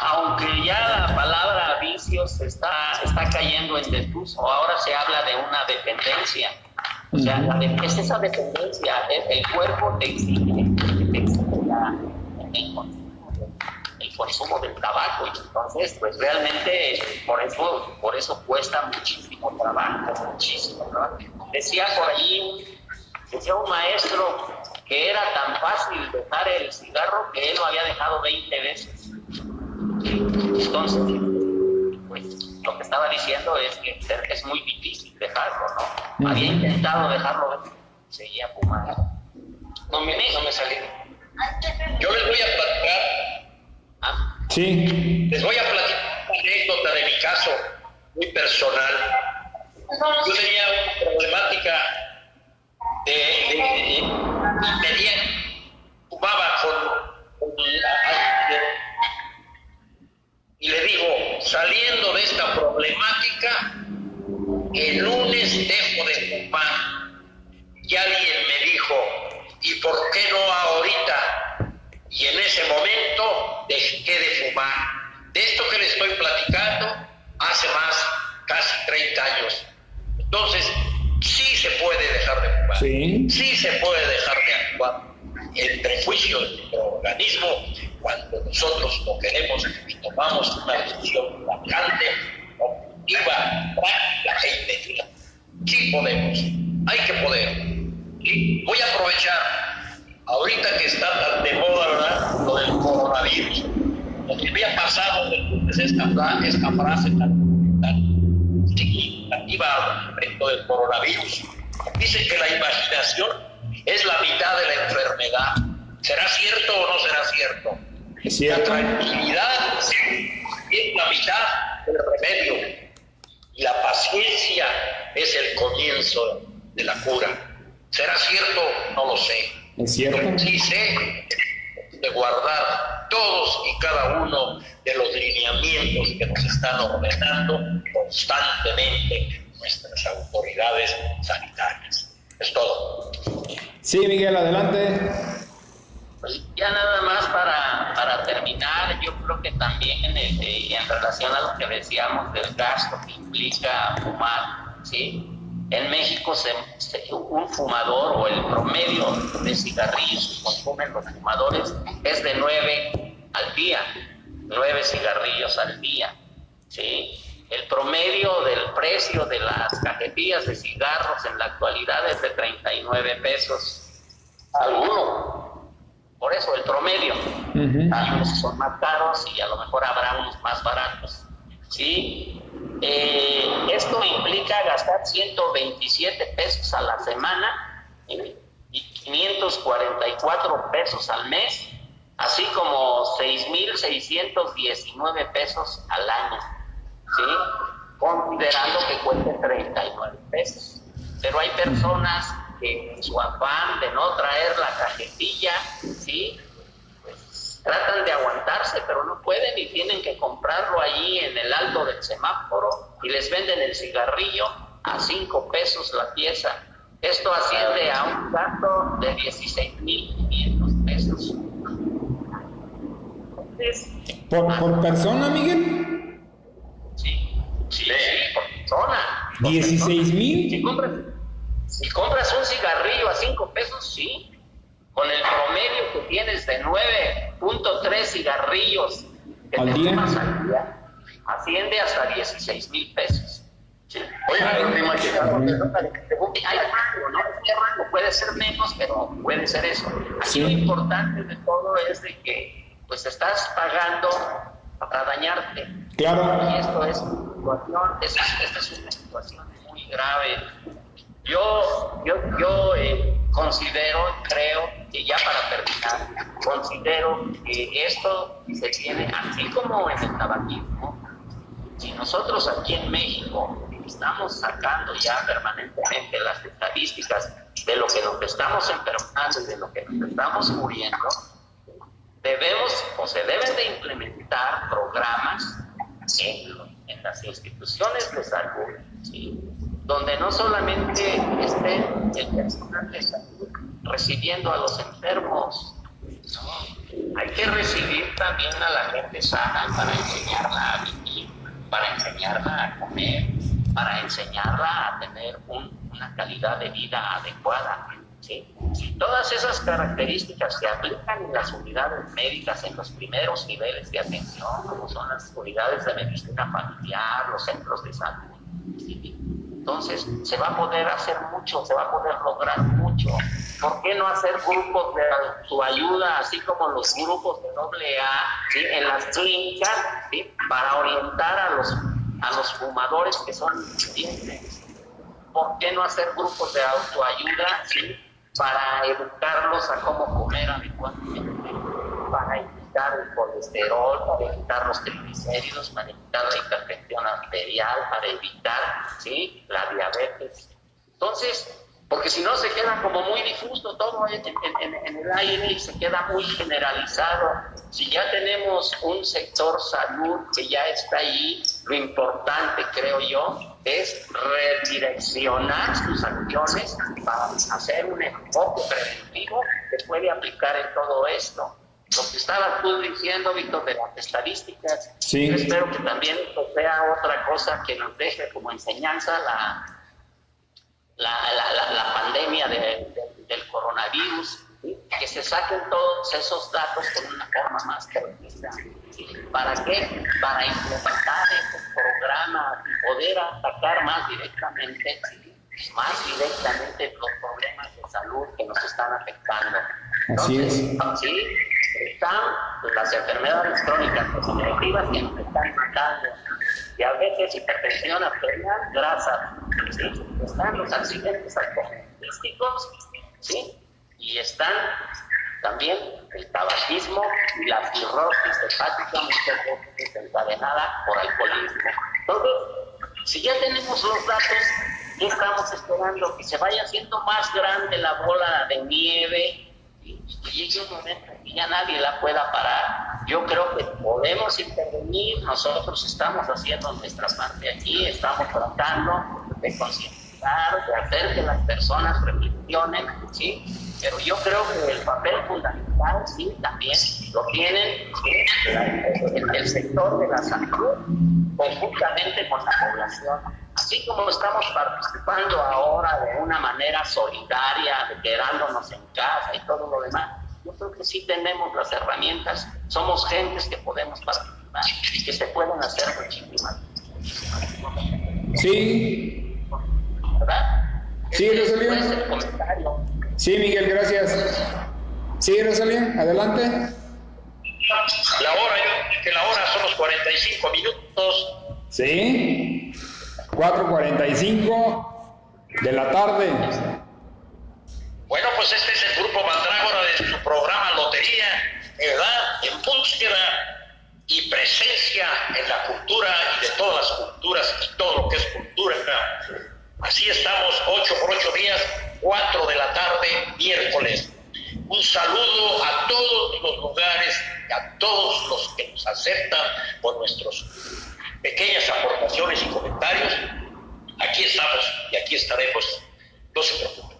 aunque ya la palabra vicios está, está cayendo en desuso, ahora se habla de una dependencia. O sea, es esa dependencia, el cuerpo te exige, el, consumo, del tabaco y entonces pues realmente por eso, por eso cuesta muchísimo trabajo, muchísimo. Decía por ahí, decía un maestro que era tan fácil dejar el cigarro que él lo había dejado 20 veces. Entonces, pues lo que estaba diciendo es que es muy difícil dejarlo, ¿no? Había intentado dejarlo, seguía fumando. No me, no me salí. Yo les voy a platicar. ¿Ah? Sí. Les voy a platicar una anécdota de mi caso, muy personal. Yo tenía una problemática de, de, de, tenía, fumaba con, con y le digo, saliendo de esta problemática, el lunes dejo de fumar. Y alguien me dijo, ¿y por qué no ahorita? Y en ese momento dejé de fumar. De esto que le estoy platicando, hace más, casi 30 años. Entonces, sí se puede dejar de fumar. Sí, sí se puede dejar de actuar. El prejuicio de nuestro organismo cuando nosotros lo queremos y tomamos una decisión vacante, objetiva, práctica e inmediata. Sí podemos, hay que poder. Y voy a aprovechar, ahorita que está tan de moda, ¿verdad? Lo del coronavirus. Lo que había pasado después esta, esta frase tan significativa respecto del coronavirus. Dice que la imaginación es la mitad de la enfermedad. ¿Será cierto o no será cierto? La tranquilidad es la mitad del remedio y la paciencia es el comienzo de la cura. ¿Será cierto? No lo sé. ¿Es cierto? sí sé de guardar todos y cada uno de los lineamientos que nos están ordenando constantemente nuestras autoridades sanitarias. Es todo. Sí, Miguel, adelante. Pues ya nada más para, para terminar, yo creo que también este, en relación a lo que decíamos del gasto que implica fumar, ¿sí? En México se, un fumador o el promedio de cigarrillos que consumen los fumadores es de nueve al día, nueve cigarrillos al día, ¿sí? El promedio del precio de las cajetillas de cigarros en la actualidad es de 39 pesos al uno por eso el promedio. Algunos son más caros y a lo mejor habrá unos más baratos. ¿sí? Eh, esto implica gastar 127 pesos a la semana y 544 pesos al mes así como 6.619 pesos al año, ¿sí? considerando que cueste 39 pesos. Pero hay personas que en su afán de no traer la cajetilla, ¿sí? Pues tratan de aguantarse, pero no pueden y tienen que comprarlo allí en el alto del semáforo y les venden el cigarrillo a 5 pesos la pieza. Esto asciende a un gasto de 16.500 pesos. ¿Por, ¿Por persona, Miguel? Sí, por persona. ¿16 mil? Si compras, si compras un cigarrillo a 5 pesos, sí. Con el promedio que tienes de 9.3 cigarrillos que ¿Al te día? fumas al día, asciende hasta 16 mil pesos. Sí. Oye, pero te imaginas, Hay rango, ¿no? Este rango puede ser menos, pero puede ser eso. Aquí Sí. lo importante de todo es de que pues estás pagando para dañarte. Claro. Y esto es situación, es- esta es una situación muy grave. Yo, yo, yo eh, considero, creo que ya para terminar, considero que esto se tiene, así como en el tabaquismo, si nosotros aquí en México estamos sacando ya permanentemente las estadísticas de lo que nos estamos enfermando y de lo que nos estamos muriendo, debemos o se deben de implementar programas en, en las instituciones de salud, donde no solamente esté el personal de salud recibiendo a los enfermos, hay que recibir también a la gente sana para enseñarla a vivir, para enseñarla a comer, para enseñarla a tener un- una calidad de vida adecuada. ¿Sí? Todas esas características se aplican en las unidades médicas, en los primeros niveles de atención, como son las unidades de medicina familiar, los centros de salud, entonces se va a poder hacer mucho, se va a poder lograr mucho. ¿Por qué no hacer grupos de autoayuda, así como los grupos de AA ¿sí? en las clínicas, para orientar a los, a los fumadores que son incipientes? ¿Por qué no hacer grupos de autoayuda. Para educarlos a cómo comer adecuadamente? Para evitar el colesterol, para evitar los triglicéridos, para evitar la hipertensión arterial, para evitar ¿sí? la diabetes. Entonces, porque si no se queda como muy difuso todo en, en- el aire y se queda muy generalizado. Si ya tenemos un sector salud que ya está ahí, lo importante, creo yo, es redireccionar sus acciones para hacer un enfoque preventivo que puede aplicar en todo esto. Lo que estabas tú diciendo, Víctor, de las estadísticas, Sí. yo espero que también esto sea otra cosa que nos deje como enseñanza la, la, la, la, la pandemia de- de- del coronavirus, ¿sí? que se saquen todos esos datos con una forma más precisa. ¿Para qué? Para implementar estos programas y poder atacar más directamente, más directamente los problemas de salud que nos están afectando. Así es. Entonces, sí, están las enfermedades crónicas degenerativas que nos están matando. Diabetes, hipertensión arterial, grasa. ¿sí? Están los accidentes automovilísticos, ¿sí? Y están también el tabaquismo y la cirrosis hepática muchas veces desencadenada por alcoholismo. Entonces, si ya tenemos los datos, ¿qué estamos esperando? Que se vaya haciendo más grande la bola de nieve y que llegue un momento en que ya nadie la pueda parar. Yo creo que podemos intervenir, nosotros estamos haciendo nuestra parte aquí, estamos tratando de concientizar, de hacer que las personas reflexionen, ¿sí? Pero yo creo que el papel fundamental, sí, también lo tienen el, el sector de la salud conjuntamente con la población. Así como estamos participando ahora de una manera solidaria, de quedándonos en casa y todo lo demás, yo creo que sí tenemos las herramientas, somos gentes que podemos participar y que se pueden hacer muchísimas, Sí, ¿verdad? Sí, Ese Rosalía. es el comentario. Sí, Miguel, gracias. Sí, Rosalía, adelante. La hora, yo, que la hora son los 45 minutos. Sí, 4.45 de la tarde. Bueno, pues este es el grupo Mandrágora de su programa Lotería, ¿verdad? búsqueda y presencia en la cultura y de todas las culturas y todo lo que es cultura. Así estamos ocho por ocho días, cuatro de la tarde, miércoles. Un saludo a todos los lugares, a todos los que nos aceptan por nuestras pequeñas aportaciones y comentarios. Aquí estamos y aquí estaremos. No se preocupen.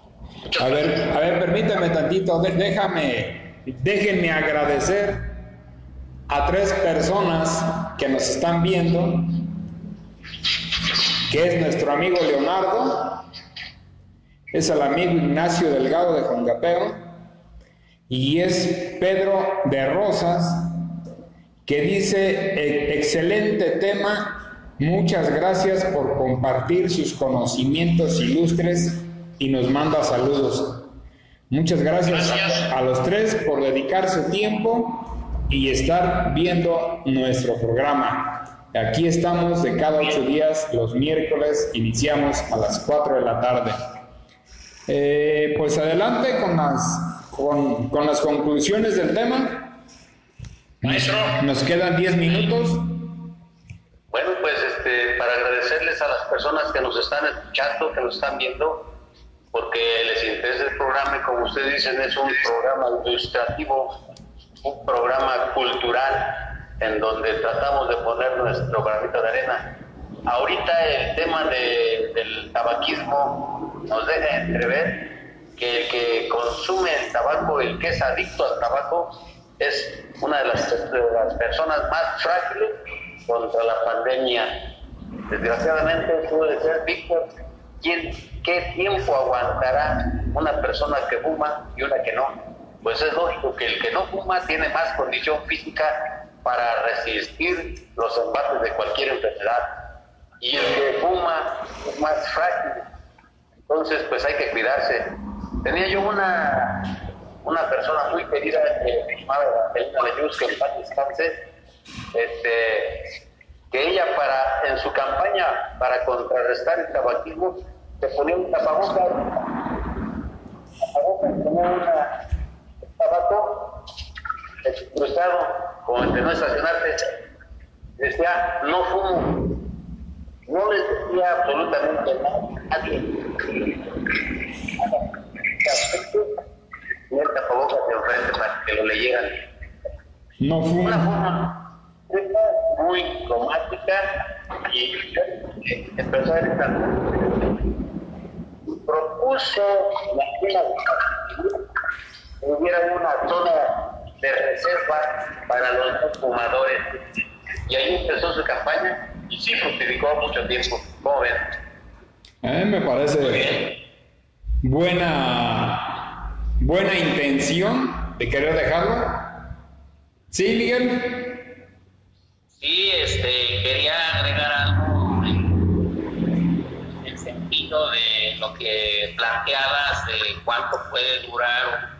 a ver, a ver, permíteme tantito, déjame, déjenme agradecer a tres personas que nos están viendo, que es nuestro amigo Leonardo, es el amigo Ignacio Delgado de Jongapeo y es Pedro de Rosas, que dice, e-, excelente tema, muchas gracias por compartir sus conocimientos ilustres y nos manda saludos. Muchas gracias, a los tres por dedicar su tiempo y estar viendo nuestro programa. Aquí estamos de cada ocho días, los miércoles, iniciamos a las cuatro de la tarde. Eh, pues adelante con las, con, con, las conclusiones del tema. Maestro. Nos quedan diez minutos. Bueno, pues este, para agradecerles a las personas que nos están escuchando, que nos están viendo, porque les interesa el programa y como ustedes dicen es un programa ilustrativo un programa cultural en donde tratamos de poner nuestro granito de arena. Ahorita el tema del tabaquismo nos deja entrever que el que consume el tabaco, el que es adicto al tabaco, es una de las, personas más frágiles contra la pandemia. Desgraciadamente puede ser Víctor, ¿quién, ¿qué tiempo aguantará una persona que fuma y una que no? pues es lógico que el que no fuma tiene más condición física para resistir los embates de cualquier enfermedad. Y el que fuma es más frágil. Entonces, pues hay que cuidarse. Tenía yo una, una persona muy querida que se llamaba Evangelina Leyus, que en paz descanse, este, que ella para, en su campaña para contrarrestar el tabaquismo, se ponía un tapabocas, tapabocas como una tabaco cruzado, como entre no estacionarte, decía, no fumo. No les decía absolutamente nada a nadie. Y el tapabocas de enfrente para que lo leyeran. No fumo. Una forma muy cromática y empezó a estar propuso la escuela de hubiera una zona de reserva para los fumadores. Y ahí empezó su campaña y sí fructificó mucho tiempo. ¿Cómo ven? A mí me parece buena, buena intención de querer dejarlo. ¿Sí, Miguel? Sí, este, quería agregar algo en el sentido de lo que planteabas de cuánto puede durar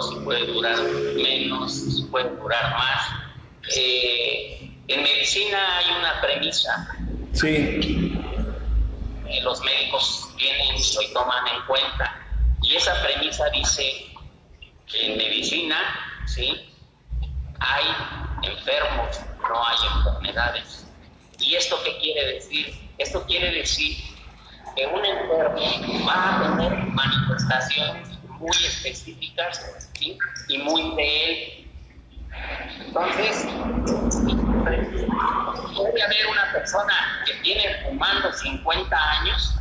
si puede durar menos, si puede durar más. Eh, en medicina hay una premisa. Sí. Eh, los médicos tienen y toman en cuenta. Y esa premisa dice que en medicina, ¿sí? Hay enfermos, no hay enfermedades. ¿Y esto qué quiere decir? Esto quiere decir que un enfermo va a tener manifestaciones muy específicas y muy de él. Entonces, puede haber una persona que tiene fumando 50 años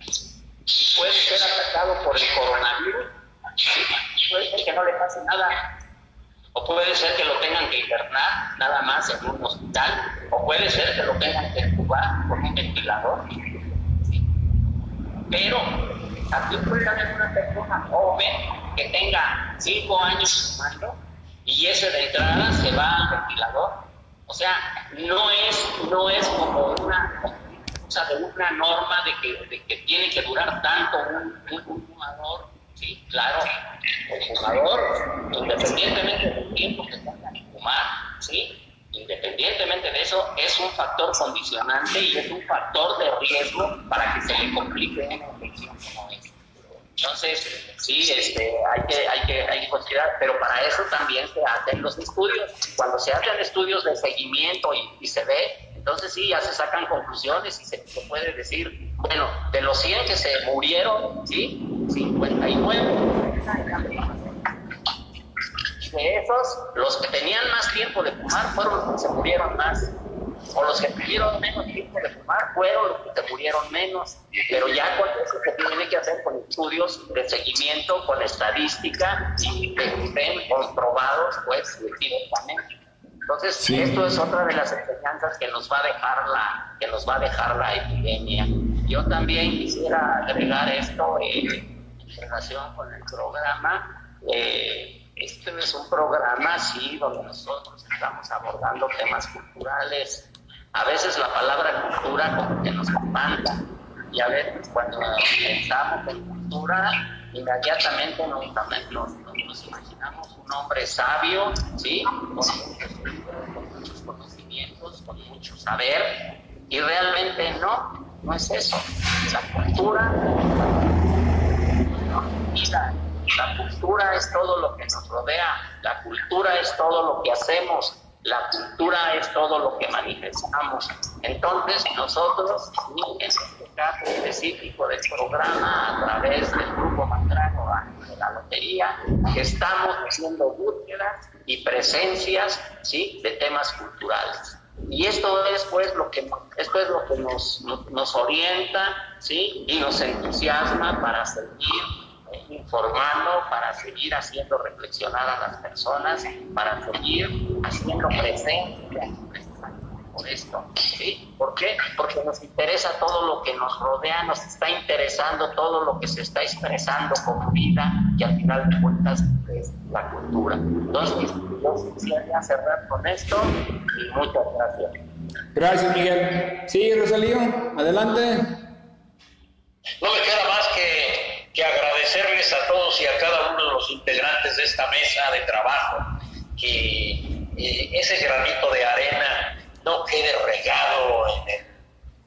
y puede ser atacado por el coronavirus. Puede ser que no le pase nada. O puede ser que lo tengan que internar nada más en un hospital. O puede ser que lo tengan que incubar con un ventilador. Pero Aquí puede haber una persona joven que tenga cinco años fumando y ese de entrada se va al ventilador. O sea, no es, no es como una, o sea, de una norma de que, tiene que durar tanto un, un, fumador. Sí, claro, el fumador, independientemente del tiempo que tenga que fumar, ¿sí? Independientemente de eso, es un factor condicionante y es un factor de riesgo para que se le complique una infección como esta. Entonces, sí, este, hay, que, hay, que, hay que considerar, pero para eso también se hacen los estudios. Cuando se hacen estudios de seguimiento y, se ve, entonces sí, ya se sacan conclusiones y se, puede decir, bueno, de los 100 que se murieron, ¿sí? 59. De esos, los que tenían más tiempo de fumar fueron los que se murieron más o los que tuvieron menos tiempo de fumar fueron los que se murieron menos. Pero ya con eso se tiene que hacer con estudios de seguimiento, con estadística y que estén comprobados pues directamente. Entonces, esto es otra de las enseñanzas que nos va a dejar la, que nos va a dejar la epidemia. Yo también quisiera agregar esto eh, en relación con el programa. Eh, este es un programa, sí, donde nosotros estamos abordando temas culturales, a veces la palabra cultura como que nos espanta y a veces cuando pensamos en cultura inmediatamente nos, nos, imaginamos un hombre sabio, ¿sí? Con muchos, conocimientos, con mucho saber y realmente no, no es eso. La cultura, la cultura es todo lo que nos rodea, la cultura es todo lo que hacemos, la cultura es todo lo que manifestamos. Entonces, nosotros, en este caso específico del programa, a través del Grupo Mandrágora de la Lotería, estamos haciendo búsquedas y presencias ¿sí? de temas culturales. Y esto es pues lo que esto es lo que nos, nos orienta ¿sí? y nos entusiasma para seguir informando, para seguir haciendo reflexionar a las personas, para seguir haciendo presencia por esto. ¿sí? ¿Por qué? Porque nos interesa todo lo que nos rodea, nos está interesando todo lo que se está expresando como vida y al final de cuentas es la cultura. Entonces, yo quisiera cerrar con esto y muchas gracias. Gracias, Miguel. Sí, Rosalío, adelante. No me queda más que que agradecerles a todos y a cada uno de los integrantes de esta mesa de trabajo que eh, ese granito de arena no quede regado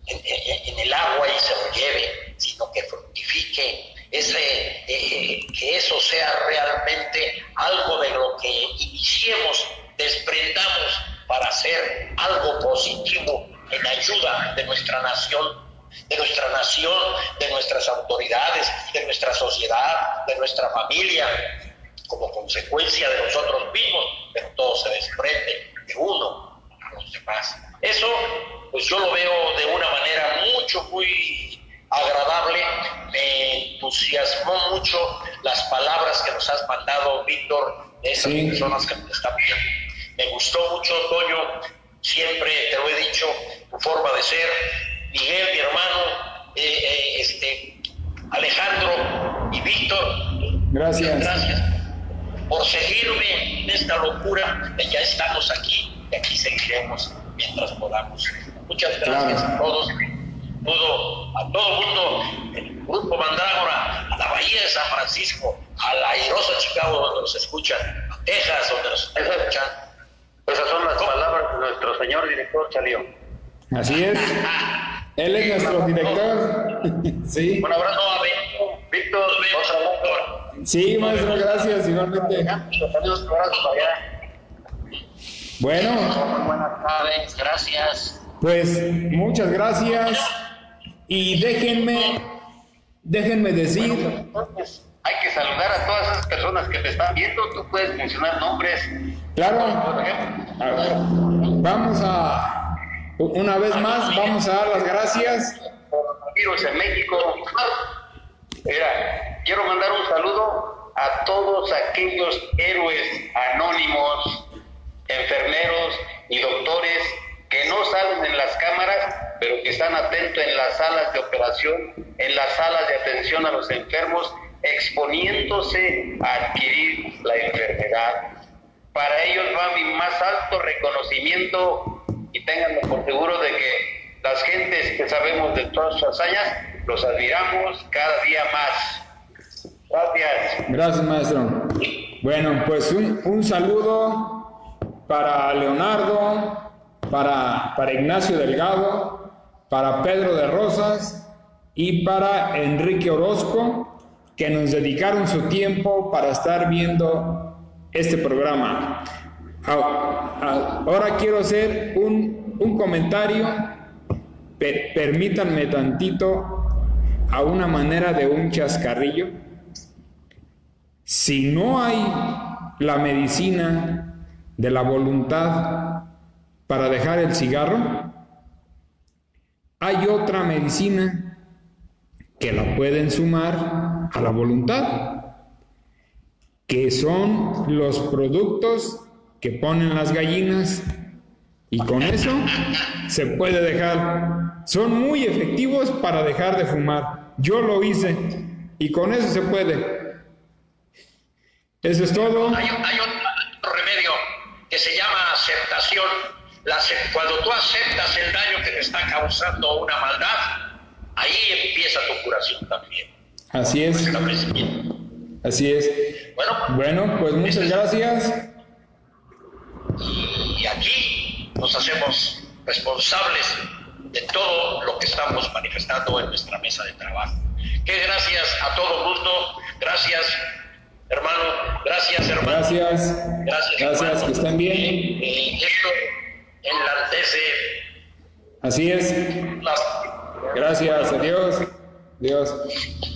en el, agua y se lo lleve, sino que fructifique, eh, que eso sea realmente algo de lo que iniciemos, desprendamos para hacer algo positivo en ayuda de nuestra nación de nuestra nación, de nuestras autoridades, de nuestra sociedad, de nuestra familia, como consecuencia de nosotros mismos, pero todo se desprende de uno a los demás. Eso, pues yo lo veo de una manera mucho, muy agradable. Me entusiasmó mucho las palabras que nos has mandado, Víctor, de esas personas que nos están viendo. Me gustó mucho, Toño, siempre te lo he dicho, tu forma de ser, Miguel, mi hermano, eh, eh, este, Alejandro y Víctor. Gracias. Gracias por seguirme en esta locura. Ya estamos aquí y aquí seguiremos mientras podamos. Muchas gracias a todos. Todo, a todo el mundo, el Grupo Mandrágora, a la Bahía de San Francisco, a la airosa Chicago donde nos escuchan, a Texas donde nos escuchan. Esas son las palabras de nuestro señor director Chalión. Así es. [LAUGHS] Él es nuestro director. [LAUGHS] sí. Un abrazo a Víctor. Víctor. Sí, maestro, gracias, igualmente. Bueno. Buenas tardes, gracias. Pues muchas gracias y déjenme, déjenme decir. Entonces, hay que saludar a todas esas personas que te están viendo. Tú puedes mencionar nombres. Claro. Vamos a una vez más, vamos a dar las gracias. Coronavirus en México. Mira, quiero mandar un saludo a todos aquellos héroes anónimos, enfermeros y doctores que no salen en las cámaras, pero que están atentos en las salas de operación, en las salas de atención a los enfermos, exponiéndose a adquirir la enfermedad. Para ellos va mi más alto reconocimiento y ténganlo por seguro de que las gentes que sabemos de todas sus hazañas los admiramos cada día más. Gracias. Gracias, maestro. Bueno, pues un, un saludo para Leonardo, para, para Ignacio Delgado, para Pedro de Rosas y para Enrique Orozco, que nos dedicaron su tiempo para estar viendo este programa. Ahora quiero hacer un, un comentario, permítanme tantito, a una manera de un chascarrillo. Si no hay la medicina de la voluntad para dejar el cigarro, hay otra medicina que la pueden sumar a la voluntad, que son los productos que ponen las gallinas y con eso se puede dejar. Son muy efectivos para dejar de fumar. Yo lo hice y con eso se puede. Eso es todo. Hay, otro remedio que se llama aceptación. cuando tú aceptas el daño que te está causando una maldad, ahí empieza tu curación también. Así es. Así es. Bueno, bueno pues muchas gracias. Y aquí nos hacemos responsables de todo lo que estamos manifestando en nuestra mesa de trabajo. Que gracias a todo el mundo, gracias hermano, gracias hermano. Gracias. Gracias, gracias que estén bien. Eh, esto enlantece. Así es. Gracias, adiós. Adiós.